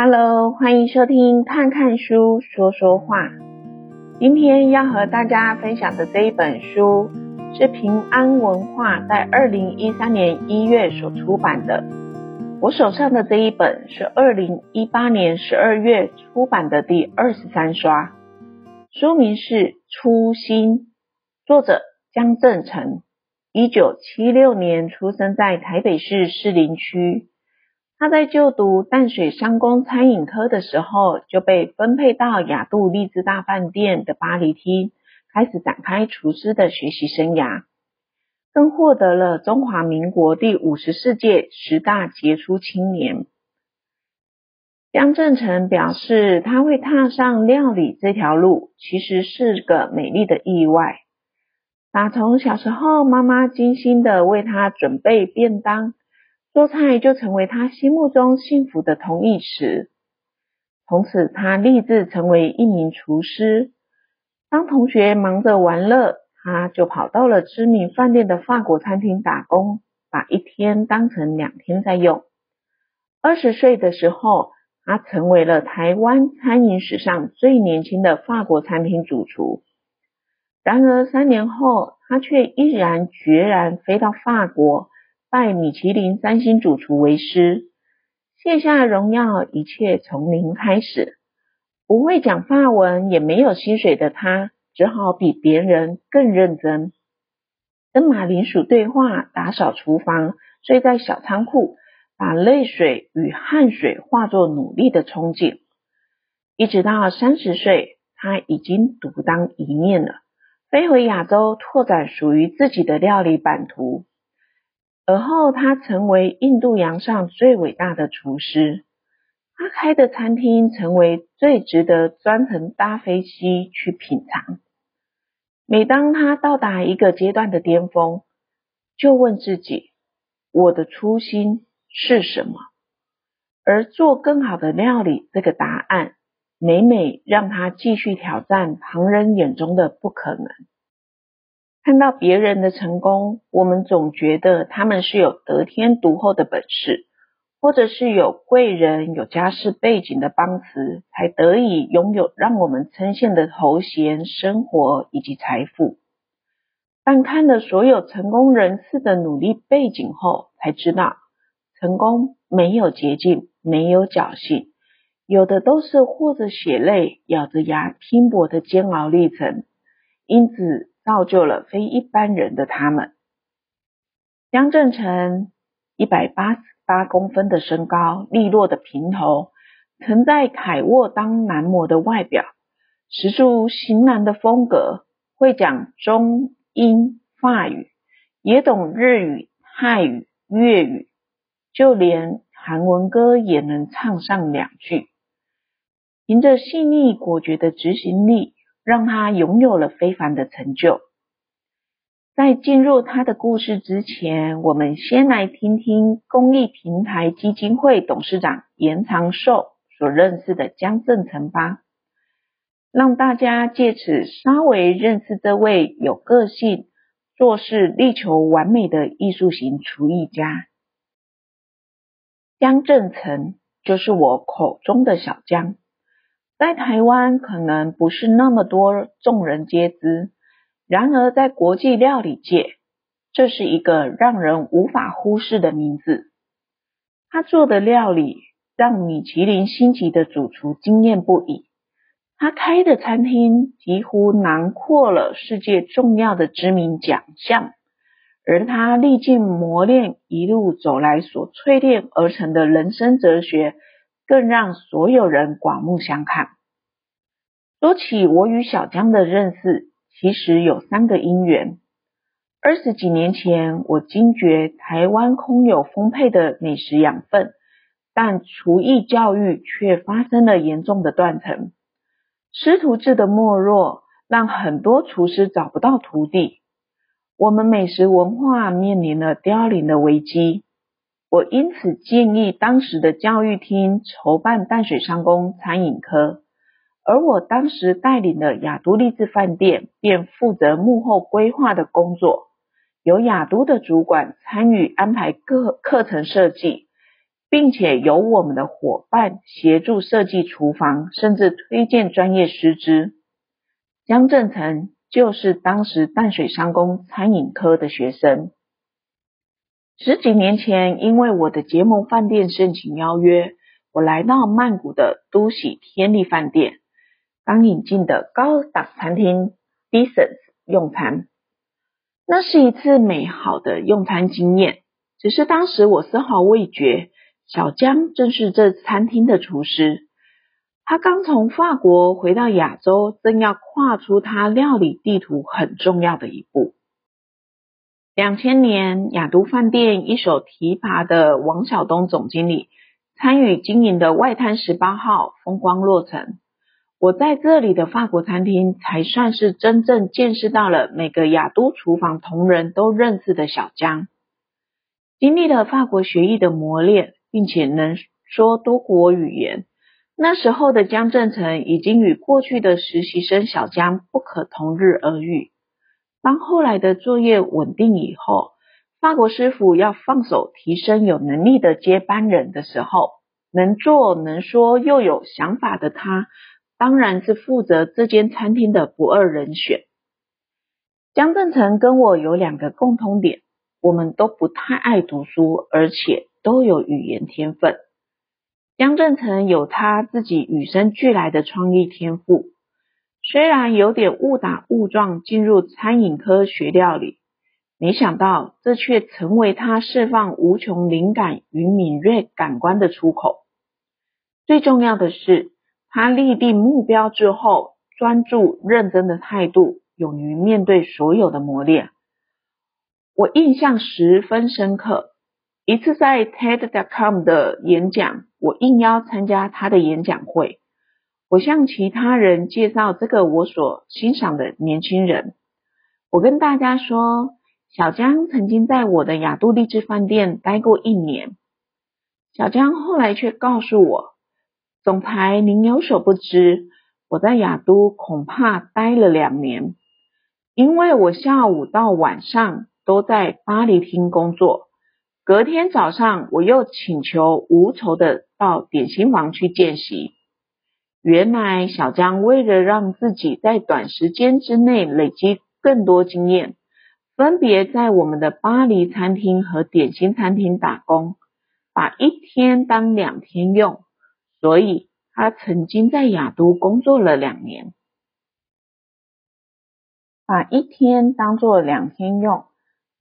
Hello，欢迎收听看看书说说话。今天要和大家分享的这一本书是平安文化在二零一三年一月所出版的。我手上的这一本是二零一八年十二月出版的第二十三刷，书名是《初心》，作者江正成，一九七六年出生在台北市士林区。他在就读淡水商工餐饮科的时候，就被分配到亚都丽致大饭店的巴黎厅，开始展开厨师的学习生涯，更获得了中华民国第五十四届十大杰出青年。江振成表示，他会踏上料理这条路，其实是个美丽的意外。打从小时候，妈妈精心的为他准备便当。做菜就成为他心目中幸福的同义词。从此，他立志成为一名厨师。当同学忙着玩乐，他就跑到了知名饭店的法国餐厅打工，把一天当成两天在用。二十岁的时候，他成为了台湾餐饮史上最年轻的法国餐厅主厨。然而，三年后，他却毅然决然飞到法国。拜米其林三星主厨为师，卸下荣耀，一切从零开始。不会讲法文，也没有薪水的他，只好比别人更认真，跟马铃薯对话，打扫厨房，睡在小仓库，把泪水与汗水化作努力的憧憬。一直到三十岁，他已经独当一面了，飞回亚洲，拓展属于自己的料理版图。而后，他成为印度洋上最伟大的厨师。他开的餐厅成为最值得专程搭飞机去品尝。每当他到达一个阶段的巅峰，就问自己：我的初心是什么？而做更好的料理，这个答案每每让他继续挑战旁人眼中的不可能。看到别人的成功，我们总觉得他们是有得天独厚的本事，或者是有贵人、有家世背景的帮持，才得以拥有让我们称羡的头衔、生活以及财富。但看了所有成功人士的努力背景后，才知道成功没有捷径，没有侥幸，有的都是或者血泪、咬着牙拼搏的煎熬历程。因此，造就了非一般人的他们。江振成一百八十八公分的身高，利落的平头，曾在凯渥当男模的外表，十足型男的风格，会讲中英法语，也懂日语、泰语、粤语，就连韩文歌也能唱上两句。凭着细腻果决的执行力。让他拥有了非凡的成就。在进入他的故事之前，我们先来听听公益平台基金会董事长严长寿所认识的江振成吧，让大家借此稍微认识这位有个性、做事力求完美的艺术型厨艺家。江振成就是我口中的小江。在台湾可能不是那么多众人皆知，然而在国际料理界，这是一个让人无法忽视的名字。他做的料理让米其林星级的主厨惊艳不已，他开的餐厅几乎囊括了世界重要的知名奖项，而他历尽磨练一路走来所淬炼而成的人生哲学。更让所有人刮目相看。说起我与小江的认识，其实有三个因缘。二十几年前，我惊觉台湾空有丰沛的美食养分，但厨艺教育却发生了严重的断层。师徒制的没落，让很多厨师找不到徒弟。我们美食文化面临了凋零的危机。我因此建议当时的教育厅筹办淡水商工餐饮科，而我当时带领的亚都丽致饭店便负责幕后规划的工作，由亚都的主管参与安排各课程设计，并且由我们的伙伴协助设计厨房，甚至推荐专业师资。江正成就是当时淡水商工餐饮科的学生。十几年前，因为我的结盟饭店盛情邀约，我来到曼谷的都喜天丽饭店，刚引进的高档餐厅 Decent 用餐。那是一次美好的用餐经验，只是当时我丝毫未觉，小江正是这餐厅的厨师。他刚从法国回到亚洲，正要跨出他料理地图很重要的一步。两千年，雅都饭店一手提拔的王晓东总经理参与经营的外滩十八号风光落成。我在这里的法国餐厅才算是真正见识到了每个雅都厨房同仁都认识的小江。经历了法国学艺的磨练，并且能说多国语言，那时候的江正成已经与过去的实习生小江不可同日而语。当后来的作业稳定以后，法国师傅要放手提升有能力的接班人的时候，能做能说又有想法的他，当然是负责这间餐厅的不二人选。江正成跟我有两个共通点，我们都不太爱读书，而且都有语言天分。江正成有他自己与生俱来的创意天赋。虽然有点误打误撞进入餐饮科学料理，没想到这却成为他释放无穷灵感与敏锐感官的出口。最重要的是，他立定目标之后，专注认真的态度，勇于面对所有的磨练。我印象十分深刻。一次在 TED.com 的演讲，我应邀参加他的演讲会。我向其他人介绍这个我所欣赏的年轻人。我跟大家说，小江曾经在我的雅都丽致饭店待过一年。小江后来却告诉我，总裁您有所不知，我在雅都恐怕待了两年，因为我下午到晚上都在巴黎厅工作，隔天早上我又请求无酬的到点心房去见习。原来小江为了让自己在短时间之内累积更多经验，分别在我们的巴黎餐厅和点心餐厅打工，把一天当两天用，所以他曾经在雅都工作了两年。把一天当做两天用，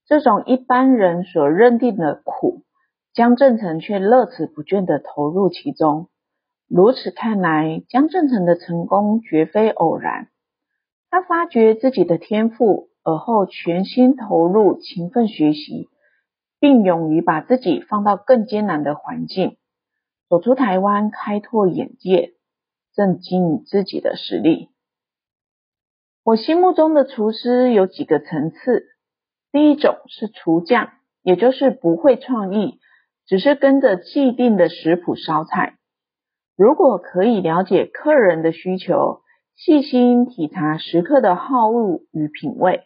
这种一般人所认定的苦，江正成却乐此不倦地投入其中。如此看来，江正成的成功绝非偶然。他发掘自己的天赋，而后全心投入，勤奋学习，并勇于把自己放到更艰难的环境，走出台湾，开拓眼界，证明自己的实力。我心目中的厨师有几个层次，第一种是厨匠，也就是不会创意，只是跟着既定的食谱烧菜。如果可以了解客人的需求，细心体察食客的好恶与品味，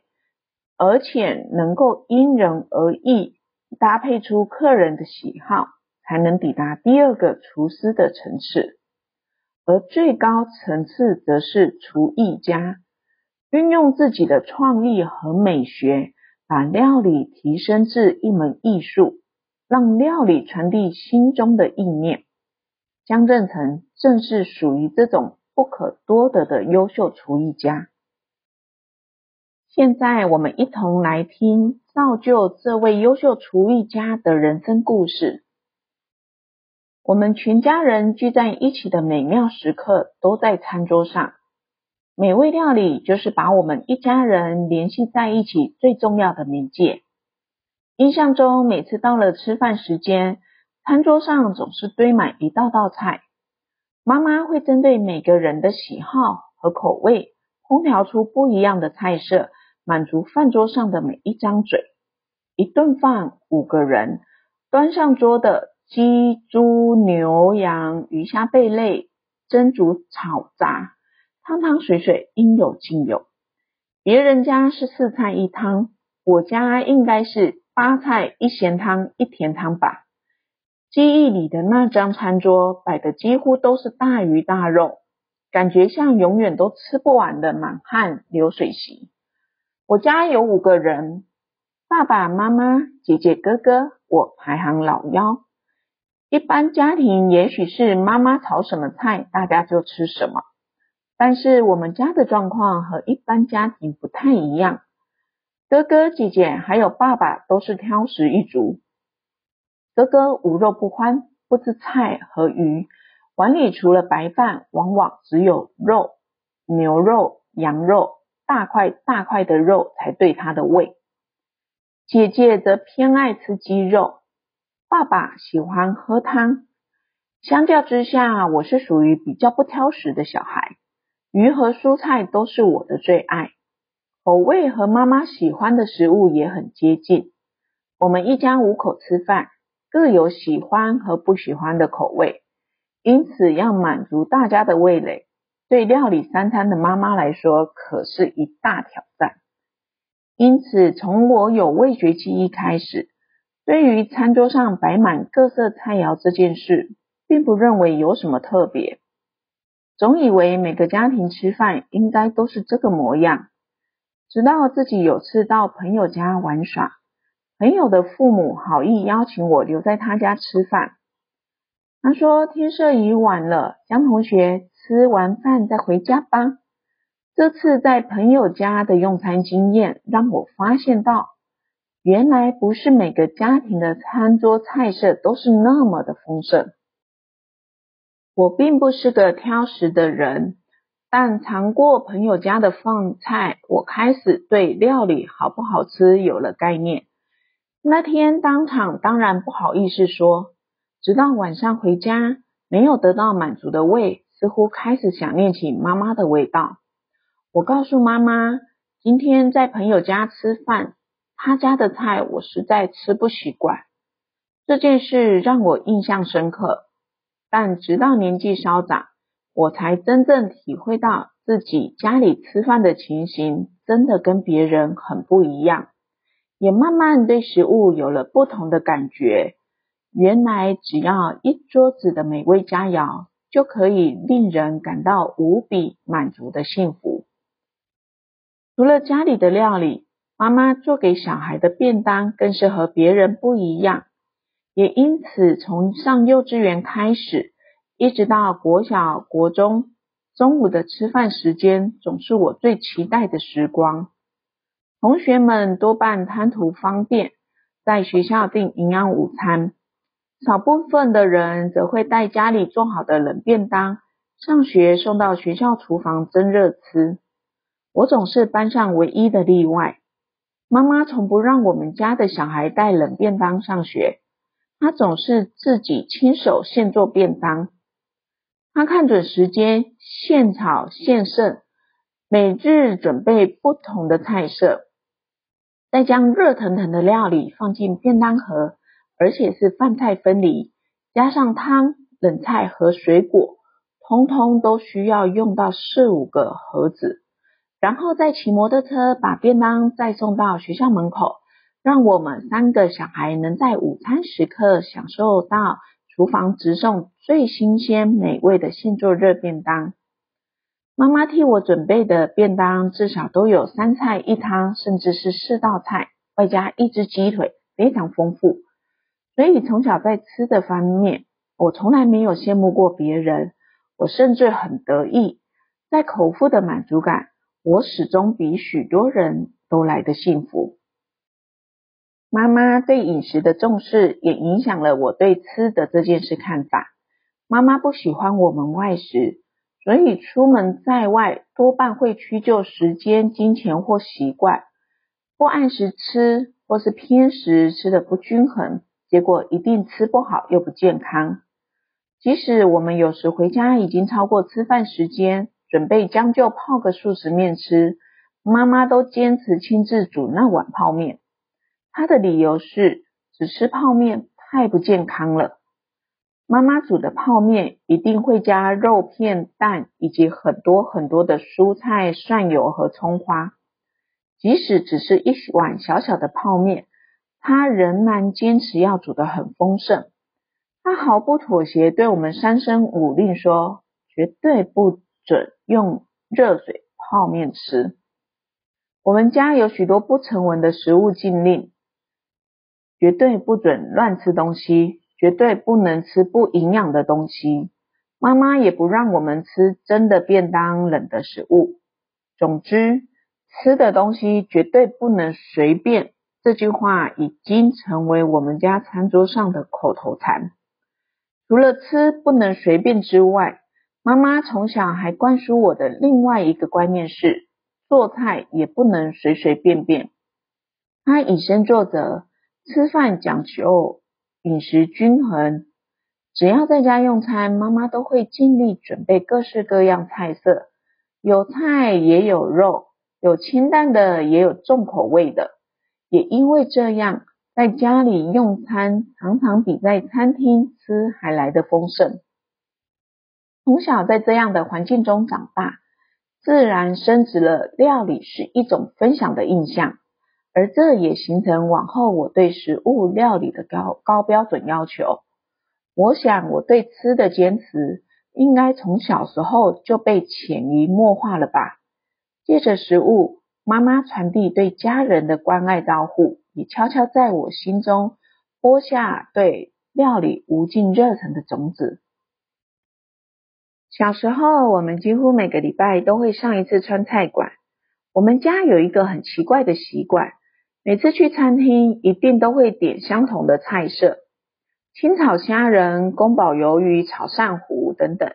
而且能够因人而异搭配出客人的喜好，才能抵达第二个厨师的层次。而最高层次则是厨艺家，运用自己的创意和美学，把料理提升至一门艺术，让料理传递心中的意念。江正成正是属于这种不可多得的优秀厨艺家。现在我们一同来听造就这位优秀厨艺家的人生故事。我们全家人聚在一起的美妙时刻都在餐桌上，美味料理就是把我们一家人联系在一起最重要的媒介。印象中，每次到了吃饭时间，餐桌上总是堆满一道道菜，妈妈会针对每个人的喜好和口味，烹调出不一样的菜色，满足饭桌上的每一张嘴。一顿饭五个人，端上桌的鸡、猪、牛、羊、鱼虾贝类，蒸、煮、炒、炸，汤汤水水应有尽有。别人家是四菜一汤，我家应该是八菜一咸汤一甜汤吧。记忆里的那张餐桌摆的几乎都是大鱼大肉，感觉像永远都吃不完的满汉流水席。我家有五个人，爸爸妈妈、姐姐、哥哥，我排行老幺。一般家庭也许是妈妈炒什么菜，大家就吃什么。但是我们家的状况和一般家庭不太一样，哥哥姐姐还有爸爸都是挑食一族。哥哥无肉不欢，不吃菜和鱼，碗里除了白饭，往往只有肉，牛肉、羊肉，大块大块的肉才对他的胃。姐姐则偏爱吃鸡肉，爸爸喜欢喝汤。相较之下，我是属于比较不挑食的小孩。鱼和蔬菜都是我的最爱，口味和妈妈喜欢的食物也很接近。我们一家五口吃饭，各有喜欢和不喜欢的口味，因此要满足大家的味蕾，对料理三餐的妈妈来说可是一大挑战。因此，从我有味觉记忆开始，对于餐桌上摆满各色菜肴这件事，并不认为有什么特别。总以为每个家庭吃饭应该都是这个模样，直到自己有次到朋友家玩耍，朋友的父母好意邀请我留在他家吃饭。他说天色已晚了，江同学吃完饭再回家吧。这次在朋友家的用餐经验让我发现到，原来不是每个家庭的餐桌菜色都是那么的丰盛。我并不是个挑食的人，但尝过朋友家的饭菜，我开始对料理好不好吃有了概念。那天当场当然不好意思说，直到晚上回家，没有得到满足的胃，似乎开始想念起妈妈的味道。我告诉妈妈，今天在朋友家吃饭，他家的菜我实在吃不习惯。这件事让我印象深刻。但直到年纪稍长，我才真正体会到自己家里吃饭的情形真的跟别人很不一样，也慢慢对食物有了不同的感觉。原来只要一桌子的美味佳肴，就可以令人感到无比满足的幸福。除了家里的料理，妈妈做给小孩的便当更是和别人不一样。也因此，从上幼稚园开始，一直到国小、国中，中午的吃饭时间总是我最期待的时光。同学们多半贪图方便，在学校订营养午餐，少部分的人则会带家里做好的冷便当，上学送到学校厨房蒸热吃。我总是班上唯一的例外。妈妈从不让我们家的小孩带冷便当上学。她总是自己亲手现做便当，她看准时间，现炒现剩，每日准备不同的菜色，再将热腾腾的料理放进便当盒，而且是饭菜分离，加上汤、冷菜和水果，通通都需要用到四五个盒子，然后再骑摩托车把便当再送到学校门口。让我们三个小孩能在午餐时刻享受到厨房直送最新鲜美味的现做热便当。妈妈替我准备的便当至少都有三菜一汤，甚至是四道菜，外加一只鸡腿，非常丰富。所以从小在吃的方面，我从来没有羡慕过别人，我甚至很得意，在口腹的满足感，我始终比许多人都来得幸福。妈妈对饮食的重视，也影响了我对吃的这件事看法。妈妈不喜欢我们外食，所以出门在外多半会屈就时间、金钱或习惯，不按时吃，或是偏食，吃的不均衡，结果一定吃不好又不健康。即使我们有时回家已经超过吃饭时间，准备将就泡个速食面吃，妈妈都坚持亲自煮那碗泡面。他的理由是，只吃泡面太不健康了。妈妈煮的泡面一定会加肉片、蛋以及很多很多的蔬菜、蒜油和葱花。即使只是一碗小小的泡面，他仍然坚持要煮得很丰盛。他毫不妥协，对我们三声五令说：“绝对不准用热水泡面吃。”我们家有许多不成文的食物禁令，绝对不准乱吃东西，绝对不能吃不营养的东西。妈妈也不让我们吃真的便当、冷的食物。总之，吃的东西绝对不能随便。这句话已经成为我们家餐桌上的口头禅。除了吃不能随便之外，妈妈从小还灌输我的另外一个观念是，做菜也不能随随便便。她以身作则，吃饭讲究饮食均衡。只要在家用餐，妈妈都会尽力准备各式各样菜色，有菜也有肉，有清淡的也有重口味的。也因为这样，在家里用餐常常比在餐厅吃还来得丰盛。从小在这样的环境中长大，自然升值了料理是一种分享的印象，而这也形成往后我对食物料理的高高标准要求。我想我对吃的坚持，应该从小时候就被潜移默化了吧。借着食物，妈妈传递对家人的关爱照护，也悄悄在我心中播下对料理无尽热忱的种子。小时候，我们几乎每个礼拜都会上一次川菜馆。我们家有一个很奇怪的习惯，每次去餐厅一定都会点相同的菜色：清炒虾仁、宫保鱿鱼、炒鳝糊等等。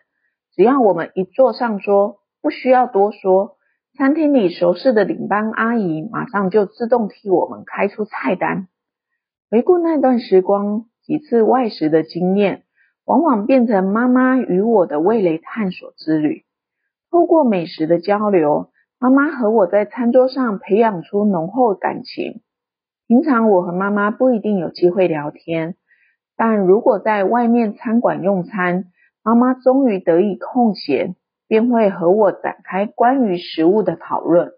只要我们一坐上桌，不需要多说，餐厅里熟识的领班阿姨马上就自动替我们开出菜单。回顾那段时光，几次外食的经验。往往变成妈妈与我的味蕾探索之旅。透过美食的交流，妈妈和我在餐桌上培养出浓厚感情。平常我和妈妈不一定有机会聊天，但如果在外面餐馆用餐，妈妈终于得以空闲，便会和我展开关于食物的讨论。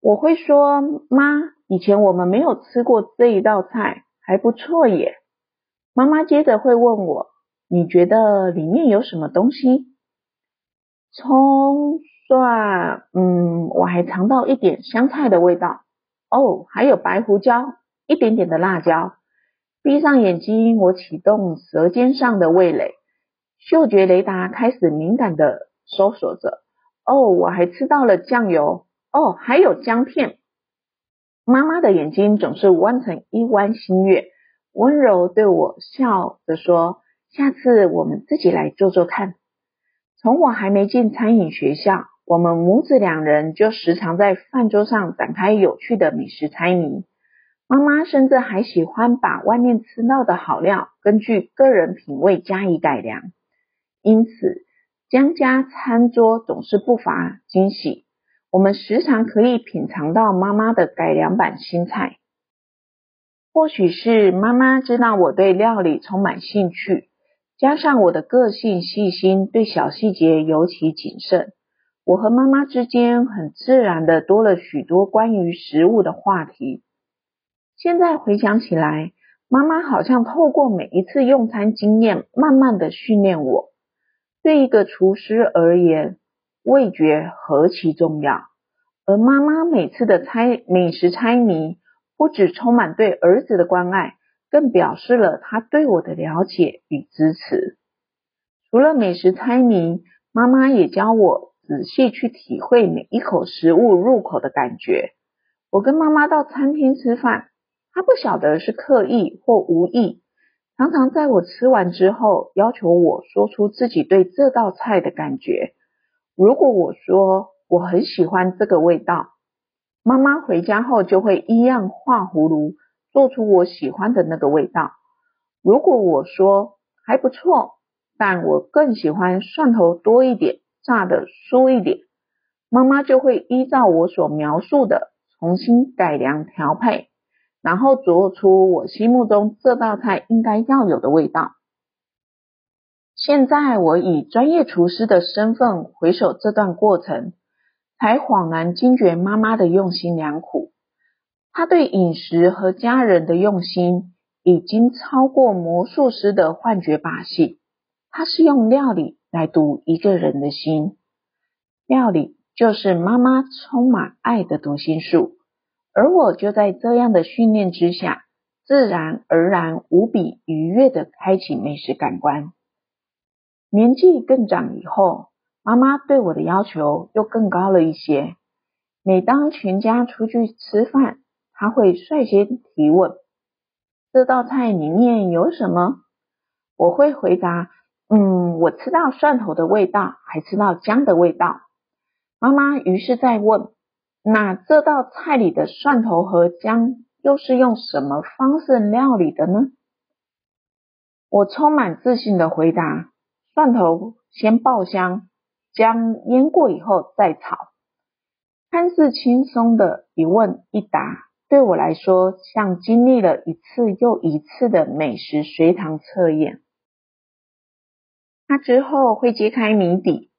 我会说：“妈，以前我们没有吃过这一道菜，还不错耶。”妈妈接着会问我：“你觉得里面有什么东西？”葱、蒜，嗯，我还尝到一点香菜的味道。哦，还有白胡椒，一点点的辣椒。闭上眼睛，我启动舌尖上的味蕾，嗅觉雷达开始敏感地搜索着。哦，我还吃到了酱油。哦，还有姜片。妈妈的眼睛总是弯成一弯新月。温柔对我笑着说：“下次我们自己来做做看。”从我还没进餐饮学校，我们母子两人就时常在饭桌上展开有趣的美食猜谜。妈妈甚至还喜欢把外面吃到的好料，根据个人品味加以改良。因此，江家餐桌总是不乏惊喜。我们时常可以品尝到妈妈的改良版新菜。或许是妈妈知道我对料理充满兴趣，加上我的个性细心，对小细节尤其谨慎，我和妈妈之间很自然的多了许多关于食物的话题。现在回想起来，妈妈好像透过每一次用餐经验，慢慢的训练我。对一个厨师而言，味觉何其重要，而妈妈每次的猜美食猜谜。不只充满对儿子的关爱，更表示了他对我的了解与支持。除了美食猜谜，妈妈也教我仔细去体会每一口食物入口的感觉。我跟妈妈到餐厅吃饭，她不晓得是刻意或无意，常常在我吃完之后，要求我说出自己对这道菜的感觉。如果我说我很喜欢这个味道，妈妈回家后就会一样画葫芦，做出我喜欢的那个味道。如果我说还不错，但我更喜欢蒜头多一点，炸得酥一点，妈妈就会依照我所描述的重新改良调配，然后做出我心目中这道菜应该要有的味道。现在我以专业厨师的身份回首这段过程。才恍然惊觉妈妈的用心良苦，她对饮食和家人的用心，已经超过魔术师的幻觉把戏。它是用料理来读一个人的心，料理就是妈妈充满爱的读心术。而我就在这样的训练之下，自然而然无比愉悦地开启美食感官。年纪更长以后，妈妈对我的要求又更高了一些。每当全家出去吃饭，她会率先提问：“这道菜里面有什么？”我会回答：“嗯，我吃到蒜头的味道，还吃到姜的味道。”妈妈于是再问。那这道菜里的蒜头和姜又是用什么方式料理的呢？我充满自信的回答：蒜头先爆香，姜腌过以后再炒。看似轻松的一问一答，对我来说像经历了一次又一次的美食随堂测验。之后会揭开谜底，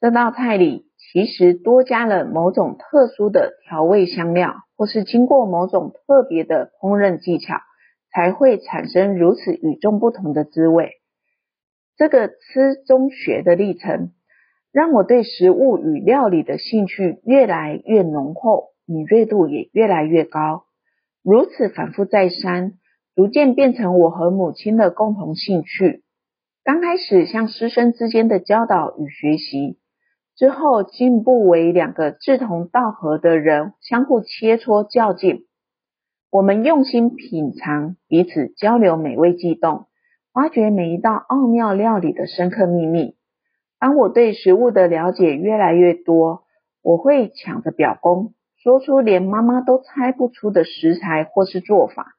这道菜里。其实多加了某种特殊的调味香料，或是经过某种特别的烹饪技巧，才会产生如此与众不同的滋味。这个吃中学的历程，让我对食物与料理的兴趣越来越浓厚，敏锐度也越来越高。如此反复再三，逐渐变成我和母亲的共同兴趣。刚开始像师生之间的教导与学习。之后进步为两个志同道合的人相互切磋较劲，我们用心品尝，彼此交流美味悸动，挖掘每一道奥妙料理的深刻秘密。当我对食物的了解越来越多，我会抢着表功，说出连妈妈都猜不出的食材或是做法。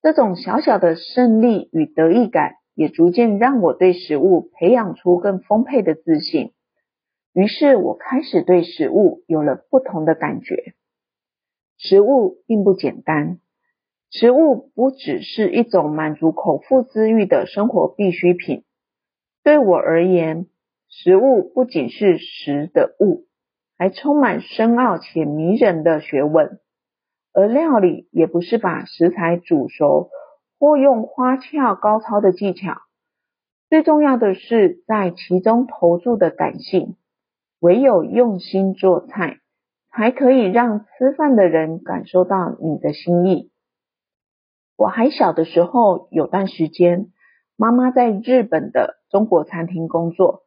这种小小的胜利与得意感，也逐渐让我对食物培养出更丰沛的自信。于是我开始对食物有了不同的感觉。食物并不简单，食物不只是一种满足口腹之欲的生活必需品。对我而言，食物不仅是食的物，还充满深奥且迷人的学问。而料理也不是把食材煮熟，或用花俏高超的技巧。最重要的是在其中投注的感性。唯有用心做菜，才可以让吃饭的人感受到你的心意。我还小的时候，有段时间，妈妈在日本的中国餐厅工作。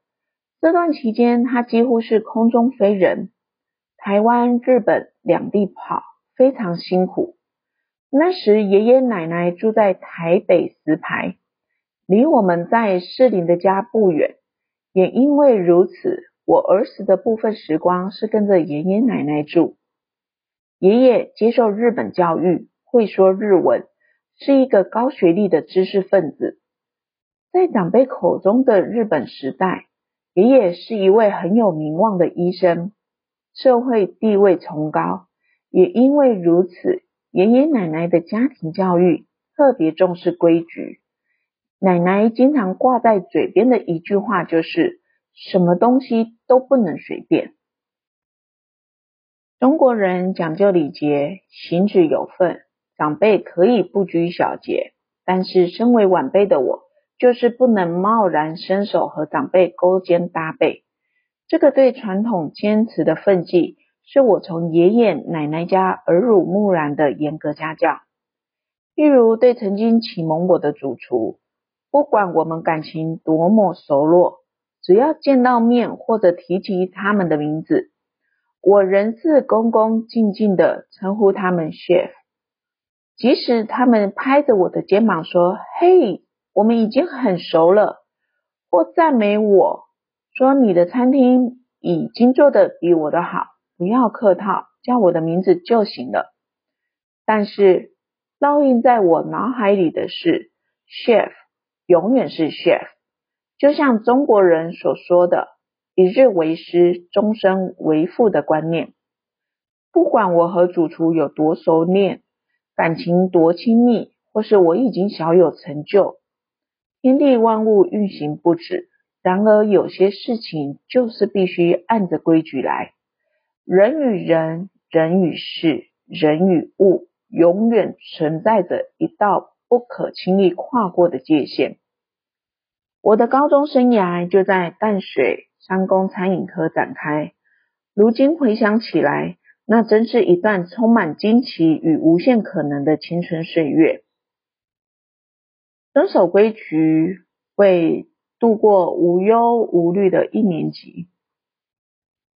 这段期间，她几乎是空中飞人，台湾、日本两地跑，非常辛苦。那时，爷爷奶奶住在台北石牌，离我们在士林的家不远。也因为如此。我儿时的部分时光是跟着爷爷奶奶住。爷爷接受日本教育，会说日文，是一个高学历的知识分子。在长辈口中的日本时代，爷爷是一位很有名望的医生，社会地位崇高。也因为如此，爷爷奶奶的家庭教育特别重视规矩。奶奶经常挂在嘴边的一句话就是。什么东西都不能随便。中国人讲究礼节，行止有分，长辈可以不拘小节，但是身为晚辈的我，就是不能贸然伸手和长辈勾肩搭背。这个对传统坚持的分际，是我从爷爷奶奶家耳濡目染的严格家教。例如，对曾经启蒙我的主厨，不管我们感情多么熟络。只要见到面或者提及他们的名字，我仍是恭恭敬敬地称呼他们 chef。即使他们拍着我的肩膀说：“嘿，我们已经很熟了。”或赞美我说：“你的餐厅已经做得比我的好，不要客套，叫我的名字就行了。”但是烙印在我脑海里的是，chef 永远是 chef。就像中国人所说的“一日为师，终身为父”的观念，不管我和主厨有多熟练，感情多亲密，或是我已经小有成就，天地万物运行不止。然而，有些事情就是必须按着规矩来。人与人、人与事、人与物，永远存在着一道不可轻易跨过的界限。我的高中生涯就在淡水商工餐饮科展开，如今回想起来，那真是一段充满惊奇与无限可能的青春岁月。遵守规矩，为度过无忧无虑的一年级。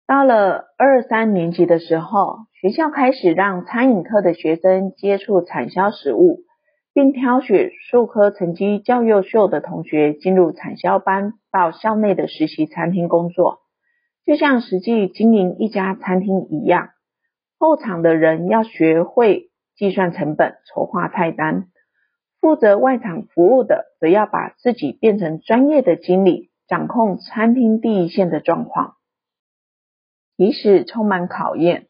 到了二三年级的时候，学校开始让餐饮科的学生接触产销食物，并挑选数科成绩较优秀的同学进入产销班，到校内的实习餐厅工作，就像实际经营一家餐厅一样。后场的人要学会计算成本、筹划菜单，负责外场服务的则要把自己变成专业的经理，掌控餐厅第一线的状况。即使充满考验，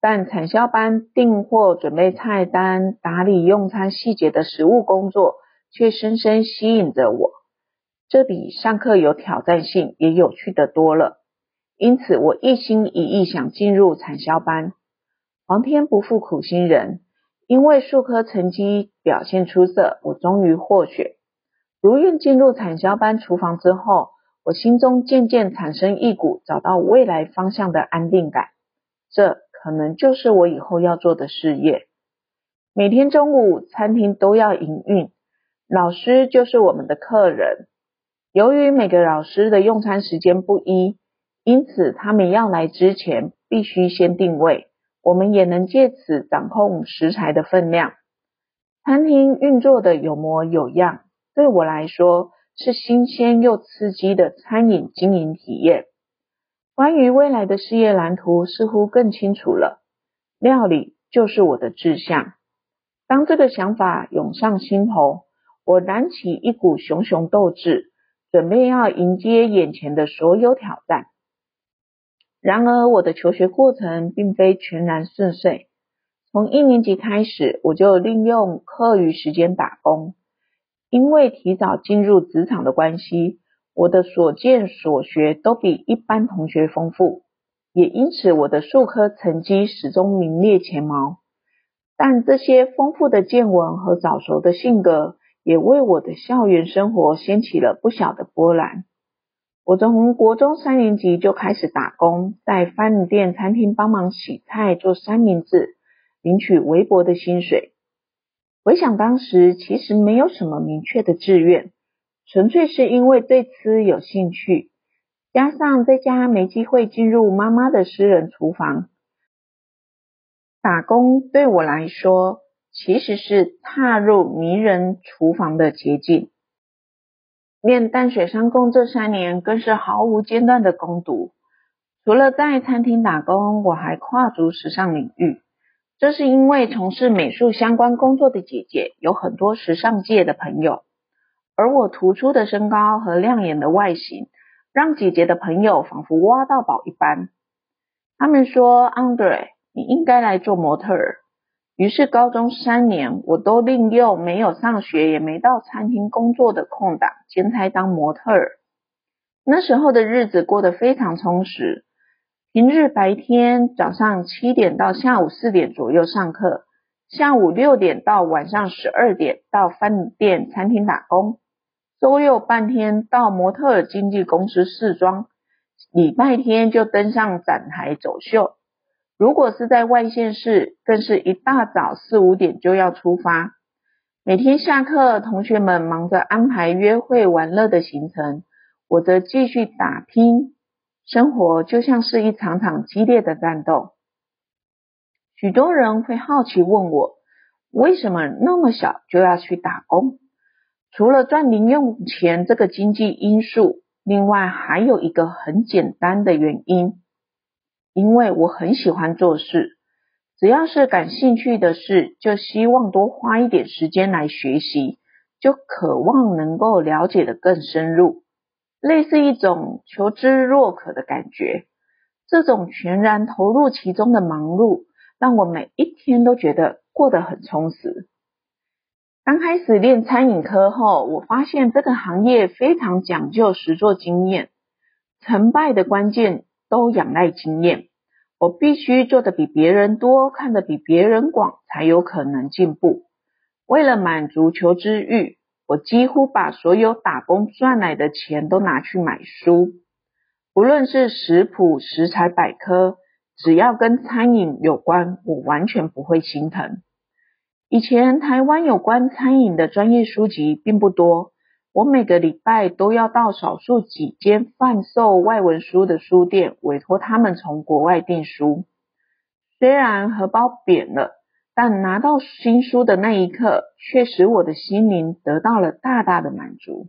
但产销班订货、准备菜单、打理用餐细节的实务工作，却深深吸引着我。这比上课有挑战性，也有趣得多了。因此，我一心一意想进入产销班。皇天不负苦心人，因为数科成绩表现出色，我终于获选。如愿进入产销班厨房之后，我心中渐渐产生一股找到未来方向的安定感，这可能就是我以后要做的事业。每天中午餐厅都要营运，老师就是我们的客人。由于每个老师的用餐时间不一，因此他们要来之前必须先定位，我们也能借此掌控食材的分量。餐厅运作的有模有样，对我来说，是新鲜又刺激的餐饮经营体验。关于未来的事业蓝图似乎更清楚了。料理就是我的志向。当这个想法涌上心头，我燃起一股熊熊斗志，准备要迎接眼前的所有挑战。然而，我的求学过程并非全然顺遂。从一年级开始，我就利用课余时间打工。因为提早进入职场的关系，我的所见所学都比一般同学丰富，也因此我的数科成绩始终名列前茅。但这些丰富的见闻和早熟的性格，也为我的校园生活掀起了不小的波澜。我从国中三年级就开始打工，在饭店、餐厅帮忙洗菜、做三明治，领取微薄的薪水。回想当时，其实没有什么明确的志愿，纯粹是因为对吃有兴趣，加上在家没机会进入妈妈的私人厨房，打工对我来说其实是踏入迷人厨房的捷径。练淡水商工这三年，更是毫无间断的攻读，除了在餐厅打工，我还跨足时尚领域。这是因为从事美术相关工作的姐姐有很多时尚界的朋友，而我突出的身高和亮眼的外形，让姐姐的朋友仿佛挖到宝一般。他们说：“Andre，你应该来做模特儿。”于是高中三年，我都利用没有上学也没到餐厅工作的空档，兼差当模特儿。那时候的日子过得非常充实。平日白天早上七点到下午四点左右上课，下午六点到晚上十二点到饭店餐厅打工，周六半天到模特儿经纪公司试妆，礼拜天就登上展台走秀。如果是在外县市，更是一大早四五点就要出发。每天下课，同学们忙着安排约会玩乐的行程，我则继续打拼。生活就像是一场场激烈的战斗。许多人会好奇问我，为什么那么小就要去打工？除了赚零用钱这个经济因素，另外还有一个很简单的原因，因为我很喜欢做事，只要是感兴趣的事，就希望多花一点时间来学习，就渴望能够了解的更深入。类似一种求知若渴的感觉，这种全然投入其中的忙碌，让我每一天都觉得过得很充实。刚开始练餐饮科后，我发现这个行业非常讲究实作经验，成败的关键都仰赖经验。我必须做得比别人多，看得比别人广，才有可能进步。为了满足求知欲，我几乎把所有打工赚来的钱都拿去买书，不论是食谱、食材百科，只要跟餐饮有关，我完全不会心疼。以前台湾有关餐饮的专业书籍并不多，我每个礼拜都要到少数几间贩售外文书的书店，委托他们从国外订书。虽然荷包扁了，但拿到新书的那一刻，却使我的心灵得到了大大的满足。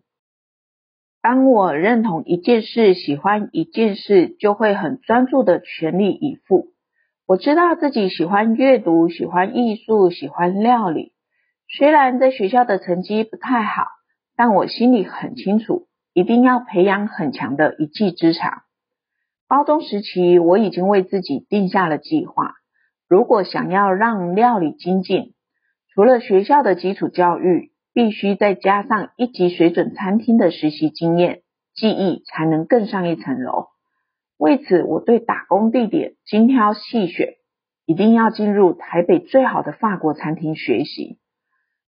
当我认同一件事、喜欢一件事，就会很专注的全力以赴。我知道自己喜欢阅读、喜欢艺术、喜欢料理。虽然在学校的成绩不太好，但我心里很清楚，一定要培养很强的一技之长。高中时期，我已经为自己定下了计划。如果想要让料理精进，除了学校的基础教育，必须再加上一级水准餐厅的实习经验，技艺才能更上一层楼。为此，我对打工地点精挑细选，一定要进入台北最好的法国餐厅学习。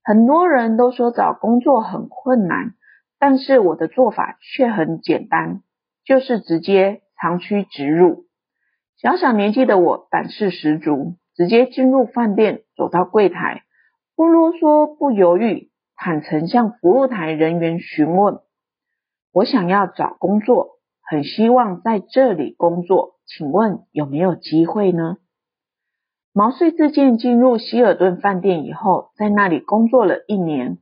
很多人都说找工作很困难，但是我的做法却很简单，就是直接长驱直入。小小年纪的我胆识十足，直接进入饭店，走到柜台，不啰嗦，不犹豫，坦诚向服务台人员询问：“我想要找工作，很希望在这里工作，请问有没有机会呢？”毛遂自荐进入希尔顿饭店以后，在那里工作了一年。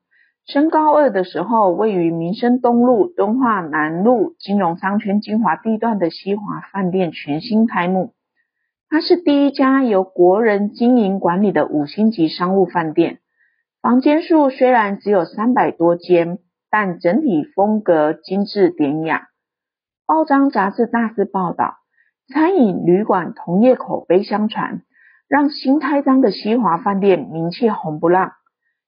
升高二的时候，位于民生东路、敦化南路金融商圈精华地段的西华饭店全新开幕。它是第一家由国人经营管理的五星级商务饭店。房间数虽然只有三百多间，但整体风格精致典雅。报章杂志大肆报道，餐饮旅馆同业口碑相传，让新开张的西华饭店名气红不让。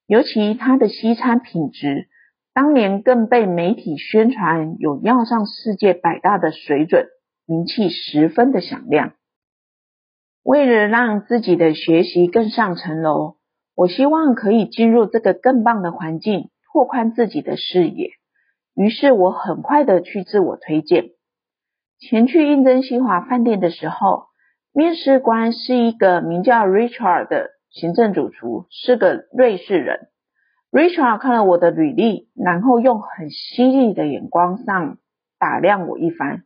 尤其它的西餐品质，当年更被媒体宣传有要上世界百大的水准，名气十分的响亮。为了让自己的学习更上层楼，我希望可以进入这个更棒的环境，拓宽自己的视野。于是我很快的去自我推荐。前去应征西华饭店的时候，面试官是一个名叫 Richard 的。行政主厨是个瑞士人，Richard 看了我的履历，然后用很犀利的眼光上打量我一番。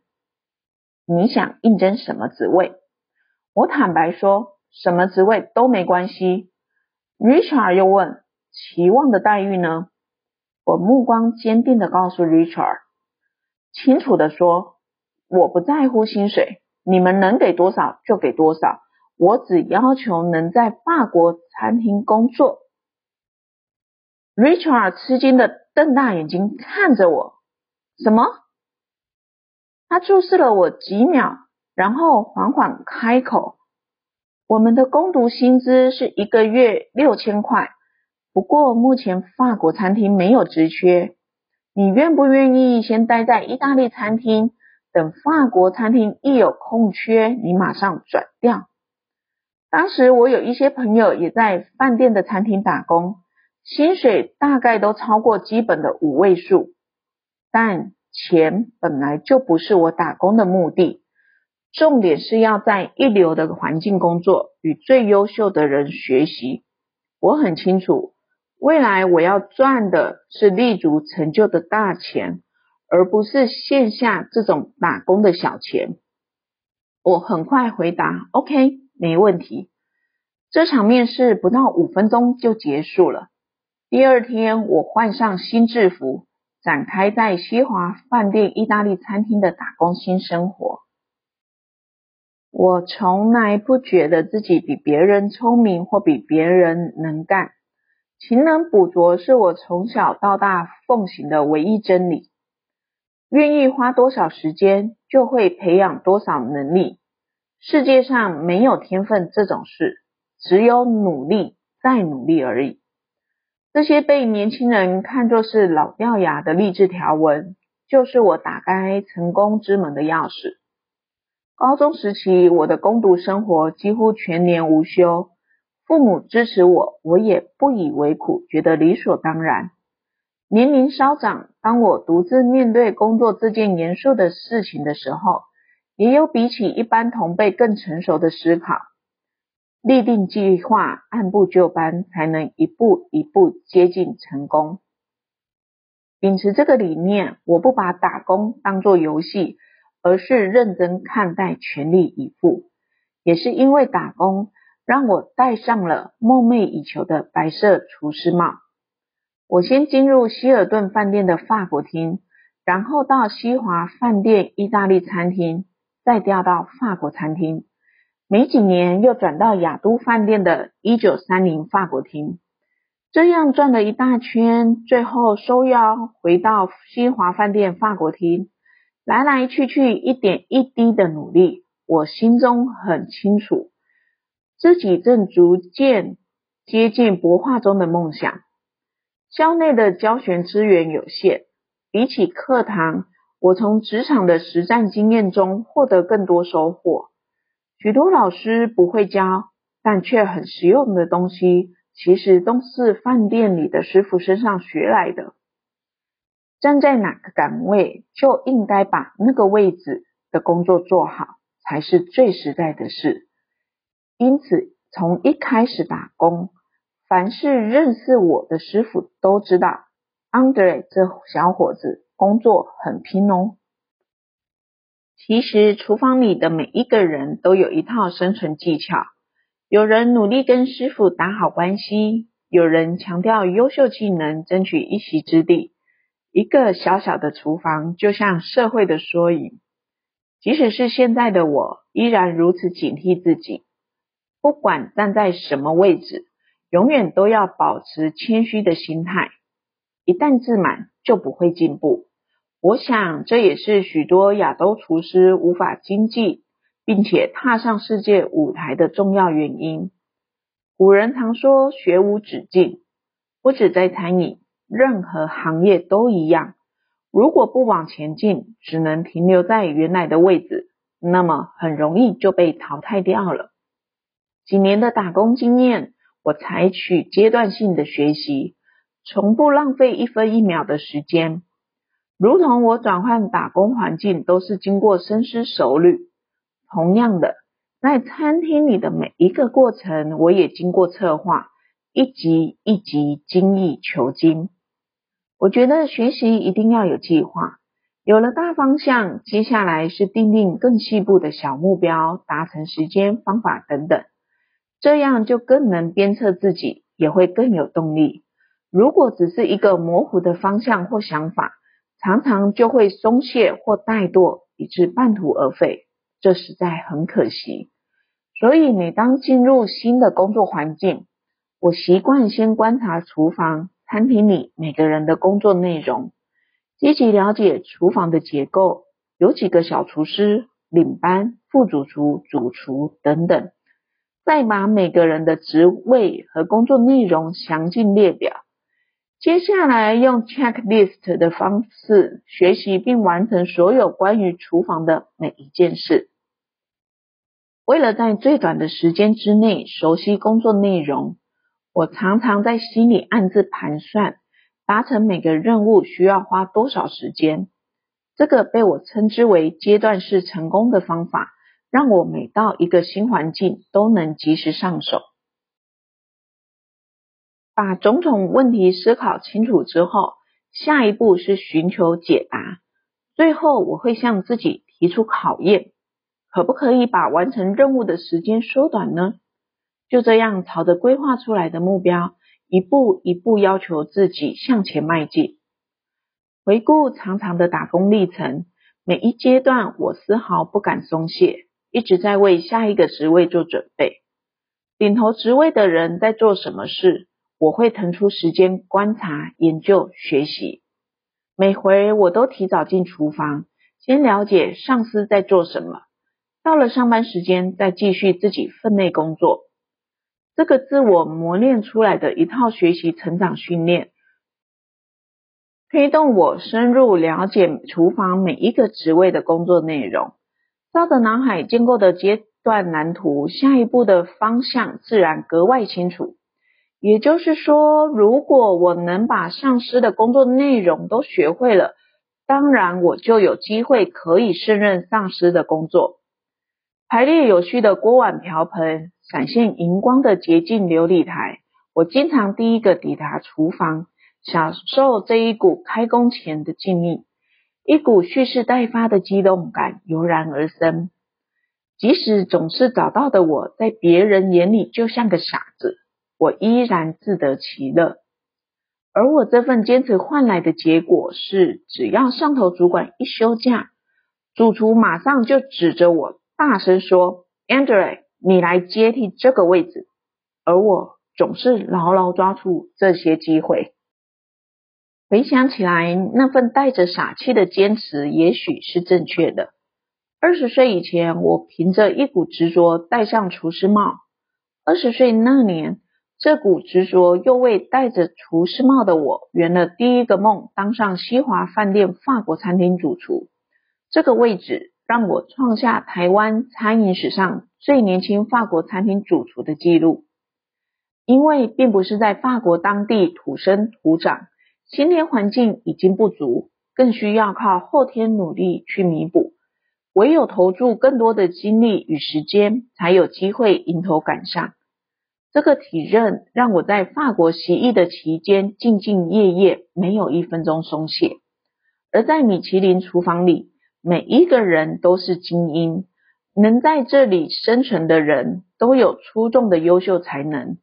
你想应征什么职位？我坦白说，什么职位都没关系。Richard 又问，期望的待遇呢？我目光坚定地告诉 Richard，清楚地说，我不在乎薪水，你们能给多少就给多少。我只要求能在法国餐厅工作。Richard 吃惊的瞪大眼睛看着我，什么？他注视了我几秒，然后缓缓开口：“我们的工读薪资是一个月六千块，不过目前法国餐厅没有职缺，你愿不愿意先待在意大利餐厅，等法国餐厅一有空缺，你马上转掉？”当时我有一些朋友也在饭店的餐厅打工，薪水大概都超过基本的五位数，但钱本来就不是我打工的目的，重点是要在一流的环境工作，与最优秀的人学习。我很清楚，未来我要赚的是立足成就的大钱，而不是线下这种打工的小钱。我很快回答：“OK。”没问题，这场面试不到五分钟就结束了。第二天，我换上新制服，展开在西华饭店意大利餐厅的打工新生活。我从来不觉得自己比别人聪明或比别人能干，勤能补拙是我从小到大奉行的唯一真理。愿意花多少时间，就会培养多少能力。世界上没有天分这种事，只有努力再努力而已。这些被年轻人看作是老掉牙的励志条文，就是我打开成功之门的钥匙。高中时期，我的工读生活几乎全年无休，父母支持我，我也不以为苦，觉得理所当然。年龄稍长，当我独自面对工作这件严肃的事情的时候，也有比起一般同辈更成熟的思考，立定计划，按部就班，才能一步一步接近成功。秉持这个理念，我不把打工当作游戏，而是认真看待，全力以赴。也是因为打工，让我戴上了梦寐以求的白色厨师帽。我先进入希尔顿饭店的法国厅，然后到西华饭店意大利餐厅。再调到法国餐厅，没几年又转到亚都饭店的一九三零法国厅，这样转了一大圈，最后收腰回到西华饭店法国厅，来来去去一点一滴的努力，我心中很清楚，自己正逐渐接近博画中的梦想。校内的教学资源有限，比起课堂。我从职场的实战经验中获得更多收获。许多老师不会教，但却很实用的东西，其实都是饭店里的师傅身上学来的。站在哪个岗位，就应该把那个位置的工作做好，才是最实在的事。因此，从一开始打工，凡是认识我的师傅都知道，Andre 这小伙子。工作很拼哦。其实厨房里的每一个人都有一套生存技巧。有人努力跟师傅打好关系，有人强调优秀技能，争取一席之地。一个小小的厨房就像社会的缩影。即使是现在的我，依然如此警惕自己。不管站在什么位置，永远都要保持谦虚的心态。一旦自满，就不会进步。我想，这也是许多亚洲厨师无法经济，并且踏上世界舞台的重要原因。古人常说“学无止境”，不止在餐饮，任何行业都一样。如果不往前进，只能停留在原来的位置，那么很容易就被淘汰掉了。几年的打工经验，我采取阶段性的学习，从不浪费一分一秒的时间。如同我转换打工环境都是经过深思熟虑，同样的，在餐厅里的每一个过程，我也经过策划，一级一级精益求精。我觉得学习一定要有计划，有了大方向，接下来是订定更细部的小目标，达成时间、方法等等，这样就更能鞭策自己，也会更有动力。如果只是一个模糊的方向或想法，常常就会松懈或怠惰，以致半途而废，这实在很可惜。所以每当进入新的工作环境，我习惯先观察厨房、餐厅里每个人的工作内容，积极了解厨房的结构，有几个小厨师、领班、副主厨、主厨等等，再把每个人的职位和工作内容详尽列表。接下来用 checklist 的方式学习并完成所有关于厨房的每一件事。为了在最短的时间之内熟悉工作内容，我常常在心里暗自盘算，达成每个任务需要花多少时间。这个被我称之为阶段式成功的方法，让我每到一个新环境都能及时上手。把种种问题思考清楚之后，下一步是寻求解答。最后，我会向自己提出考验：可不可以把完成任务的时间缩短呢？就这样，朝着规划出来的目标，一步一步要求自己向前迈进。回顾长长的打工历程，每一阶段我丝毫不敢松懈，一直在为下一个职位做准备。领头职位的人在做什么事？我会腾出时间观察、研究、学习。每回我都提早进厨房，先了解上司在做什么。到了上班时间，再继续自己分内工作。这个自我磨练出来的一套学习成长训练，推动我深入了解厨房每一个职位的工作内容。照着脑海建构的阶段蓝图，下一步的方向自然格外清楚。也就是说，如果我能把上司的工作内容都学会了，当然我就有机会可以胜任上司的工作。排列有序的锅碗瓢盆，闪现荧光的洁净琉璃台，我经常第一个抵达厨房，享受这一股开工前的静谧，一股蓄势待发的激动感油然而生。即使总是早到的我，在别人眼里就像个傻子。我依然自得其乐，而我这份坚持换来的结果是，只要上头主管一休假，主厨马上就指着我大声说：“Andrei，你来接替这个位置。”而我总是牢牢抓住这些机会。回想起来，那份带着傻气的坚持，也许是正确的。二十岁以前，我凭着一股执着戴上厨师帽。二十岁那年。这股执着又为戴着厨师帽的我圆了第一个梦，当上西华饭店法国餐厅主厨。这个位置让我创下台湾餐饮史上最年轻法国餐厅主厨的记录。因为并不是在法国当地土生土长，先天环境已经不足，更需要靠后天努力去弥补。唯有投注更多的精力与时间，才有机会迎头赶上。这个体认让我在法国习艺的期间兢兢业业，没有一分钟松懈。而在米其林厨房里，每一个人都是精英，能在这里生存的人都有出众的优秀才能。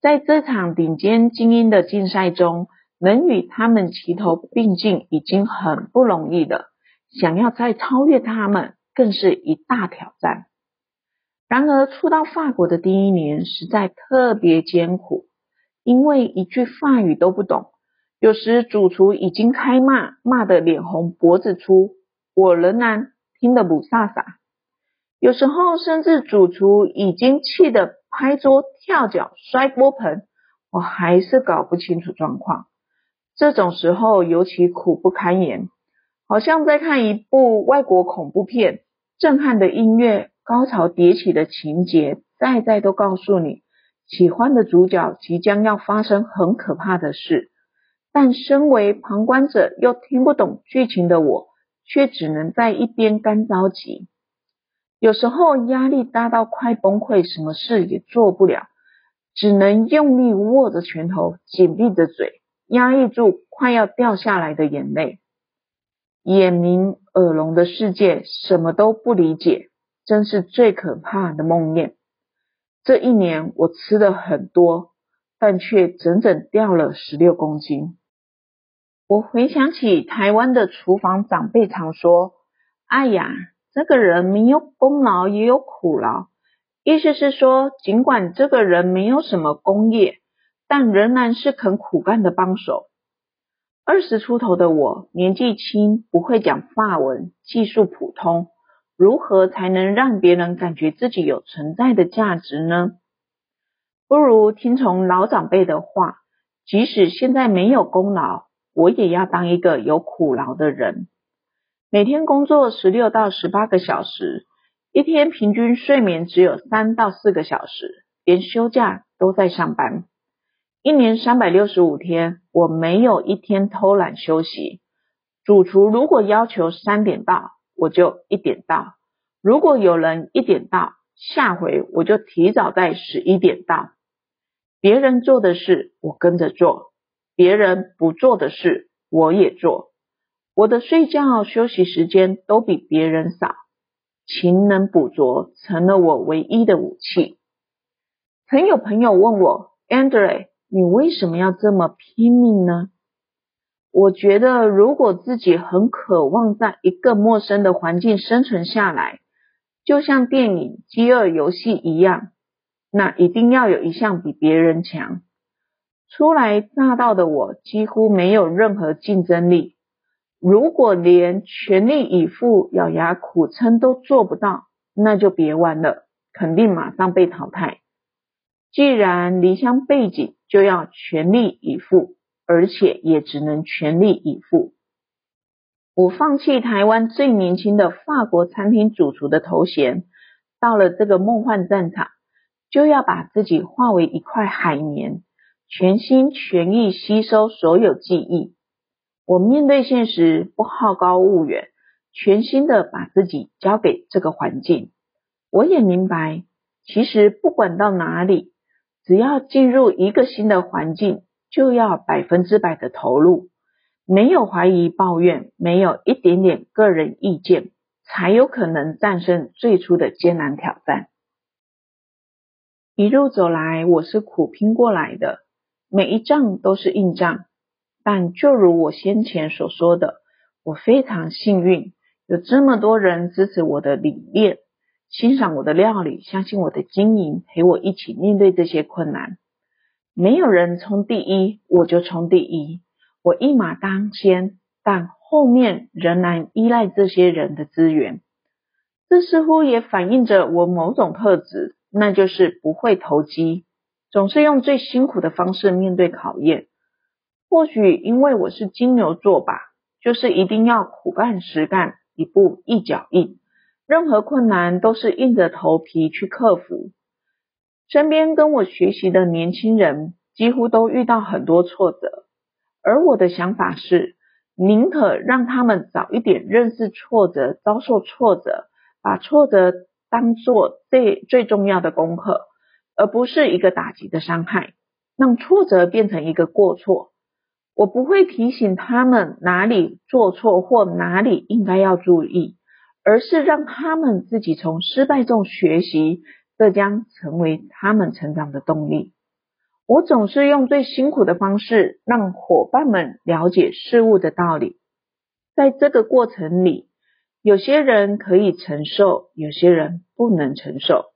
在这场顶尖精英的竞赛中，能与他们齐头并进已经很不容易了，想要再超越他们，更是一大挑战。然而，初到法国的第一年实在特别艰苦，因为一句法语都不懂。有时主厨已经开骂，骂得脸红脖子粗，我仍然听得不飒飒。有时候，甚至主厨已经气得拍桌、跳脚、摔锅盆，我还是搞不清楚状况。这种时候尤其苦不堪言，好像在看一部外国恐怖片，震撼的音乐。高潮迭起的情节，再再都告诉你，喜欢的主角即将要发生很可怕的事。但身为旁观者又听不懂剧情的我，却只能在一边干着急。有时候压力大到快崩溃，什么事也做不了，只能用力握着拳头，紧闭着嘴，压抑住快要掉下来的眼泪。眼明耳聋的世界，什么都不理解。真是最可怕的梦魇。这一年我吃了很多，但却整整掉了十六公斤。我回想起台湾的厨房长辈常说：“哎呀，这个人没有功劳也有苦劳。”意思是说，尽管这个人没有什么功业，但仍然是肯苦干的帮手。二十出头的我，年纪轻，不会讲法文，技术普通。如何才能让别人感觉自己有存在的价值呢？不如听从老长辈的话，即使现在没有功劳，我也要当一个有苦劳的人。每天工作十六到十八个小时，一天平均睡眠只有三到四个小时，连休假都在上班。一年三百六十五天，我没有一天偷懒休息。主厨如果要求三点到，我就一点到，如果有人一点到，下回我就提早在十一点到。别人做的事我跟着做，别人不做的事我也做。我的睡觉休息时间都比别人少，勤能补拙成了我唯一的武器。曾有朋友问我，Andre，你为什么要这么拼命呢？我觉得，如果自己很渴望在一个陌生的环境生存下来，就像电影《饥饿游戏》一样，那一定要有一项比别人强。初来乍到的我几乎没有任何竞争力。如果连全力以赴、咬牙苦撑都做不到，那就别玩了，肯定马上被淘汰。既然离乡背井，就要全力以赴。而且也只能全力以赴。我放弃台湾最年轻的法国餐厅主厨的头衔，到了这个梦幻战场，就要把自己化为一块海绵，全心全意吸收所有记忆。我面对现实，不好高骛远，全心的把自己交给这个环境。我也明白，其实不管到哪里，只要进入一个新的环境，就要百分之百的投入，没有怀疑、抱怨，没有一点点个人意见，才有可能战胜最初的艰难挑战。一路走来，我是苦拼过来的，每一仗都是硬仗。但就如我先前所说的，我非常幸运，有这么多人支持我的理念。欣赏我的料理，相信我的经营，陪我一起面对这些困难。没有人冲第一，我就冲第一，我一马当先，但后面仍然依赖这些人的资源。这似乎也反映着我某种特质，那就是不会投机，总是用最辛苦的方式面对考验。或许因为我是金牛座吧，就是一定要苦干实干，一步一脚印。任何困难都是硬着头皮去克服。身边跟我学习的年轻人几乎都遇到很多挫折，而我的想法是，宁可让他们早一点认识挫折，遭受挫折，把挫折当做最最重要的功课，而不是一个打击的伤害，让挫折变成一个过错。我不会提醒他们哪里做错或哪里应该要注意。而是让他们自己从失败中学习，这将成为他们成长的动力。我总是用最辛苦的方式，让伙伴们了解事物的道理。在这个过程里，有些人可以承受，有些人不能承受，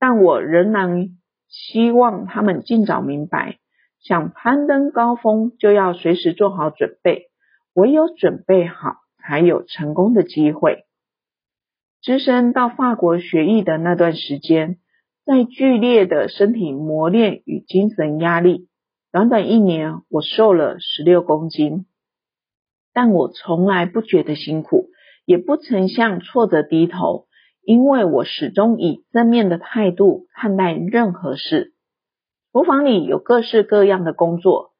但我仍然希望他们尽早明白，想攀登高峰，就要随时做好准备。唯有准备好，才有成功的机会。只身到法国学艺的那段时间，在剧烈的身体磨练与精神压力，短短一年，我瘦了十六公斤。但我从来不觉得辛苦，也不曾向挫折低头，因为我始终以正面的态度看待任何事。厨房里有各式各样的工作，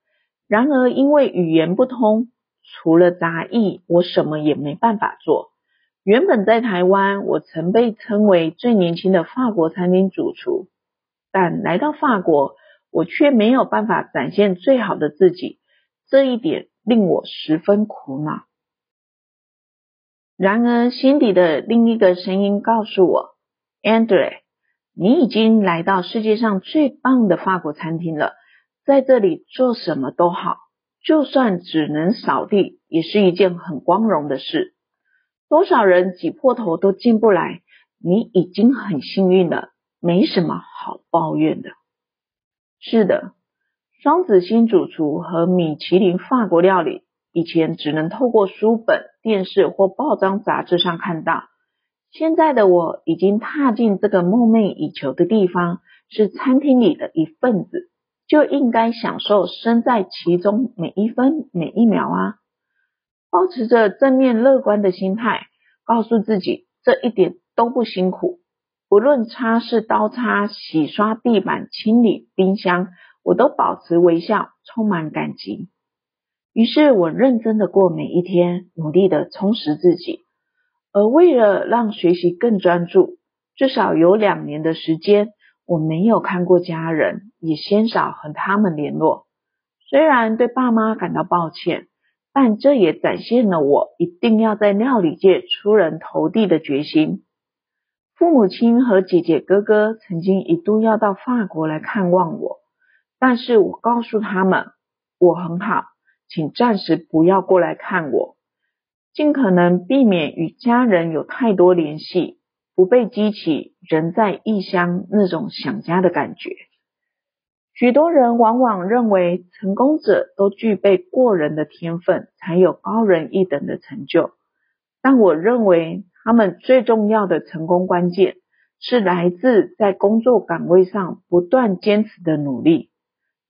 然而因为语言不通，除了杂役，我什么也没办法做。原本在台湾，我曾被称为最年轻的法国餐厅主厨，但来到法国，我却没有办法展现最好的自己，这一点令我十分苦恼。然而，心底的另一个声音告诉我：“André，你已经来到世界上最棒的法国餐厅了，在这里做什么都好，就算只能扫地，也是一件很光荣的事。”多少人挤破头都进不来，你已经很幸运了，没什么好抱怨的。是的，双子星主厨和米其林法国料理，以前只能透过书本、电视或报章杂志上看到。现在的我已经踏进这个梦寐以求的地方，是餐厅里的一份子，就应该享受身在其中每一分每一秒啊！保持着正面乐观的心态，告诉自己这一点都不辛苦。不论擦拭刀叉、洗刷地板、清理冰箱，我都保持微笑，充满感激。于是我认真的过每一天，努力的充实自己。而为了让学习更专注，至少有两年的时间，我没有看过家人，也鲜少和他们联络。虽然对爸妈感到抱歉。但这也展现了我一定要在料理界出人头地的决心。父母亲和姐姐哥哥曾经一度要到法国来看望我，但是我告诉他们，我很好，请暂时不要过来看我，尽可能避免与家人有太多联系，不被激起人在异乡那种想家的感觉。许多人往往认为成功者都具备过人的天分，才有高人一等的成就。但我认为他们最重要的成功关键是来自在工作岗位上不断坚持的努力。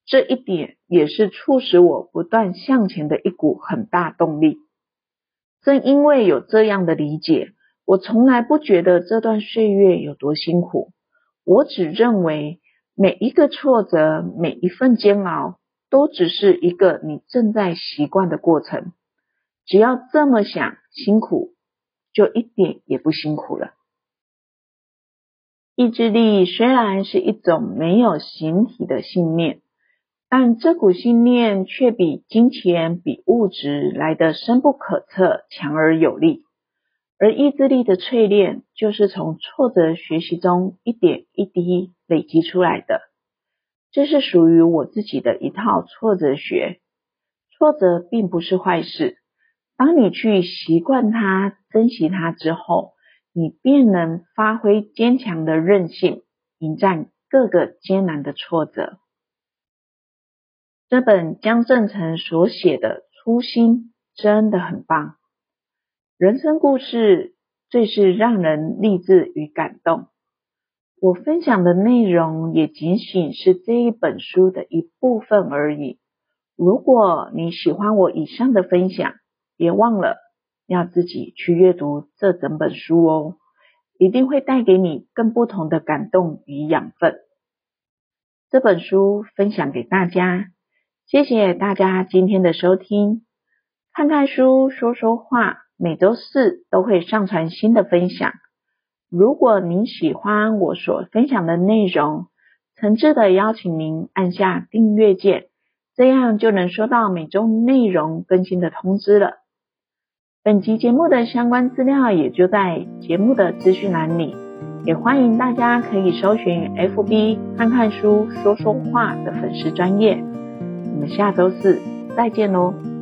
这一点也是促使我不断向前的一股很大动力。正因为有这样的理解，我从来不觉得这段岁月有多辛苦，我只认为每一个挫折，每一份煎熬，都只是一个你正在习惯的过程。只要这么想，辛苦就一点也不辛苦了。意志力虽然是一种没有形体的信念，但这股信念却比金钱、比物质来得深不可测、强而有力。而意志力的淬炼，就是从挫折学习中一点一滴累积出来的。这是属于我自己的一套挫折学。挫折并不是坏事。当你去习惯它、珍惜它之后，你便能发挥坚强的韧性，迎战各个艰难的挫折。这本江振成所写的《初心》真的很棒，人生故事最是让人励志与感动。我分享的内容也仅仅是这一本书的一部分而已。如果你喜欢我以上的分享，别忘了要自己去阅读这整本书哦，一定会带给你更不同的感动与养分。这本书分享给大家，谢谢大家今天的收听。看看书，说说话，每周四都会上传新的分享。如果您喜欢我所分享的内容，诚挚的邀请您按下订阅键，这样就能收到每周内容更新的通知了。本集节目的相关资料也就在节目的资讯栏里，也欢迎大家可以搜寻 FB 看看书说说话的粉丝专业。我们下周四再见喽！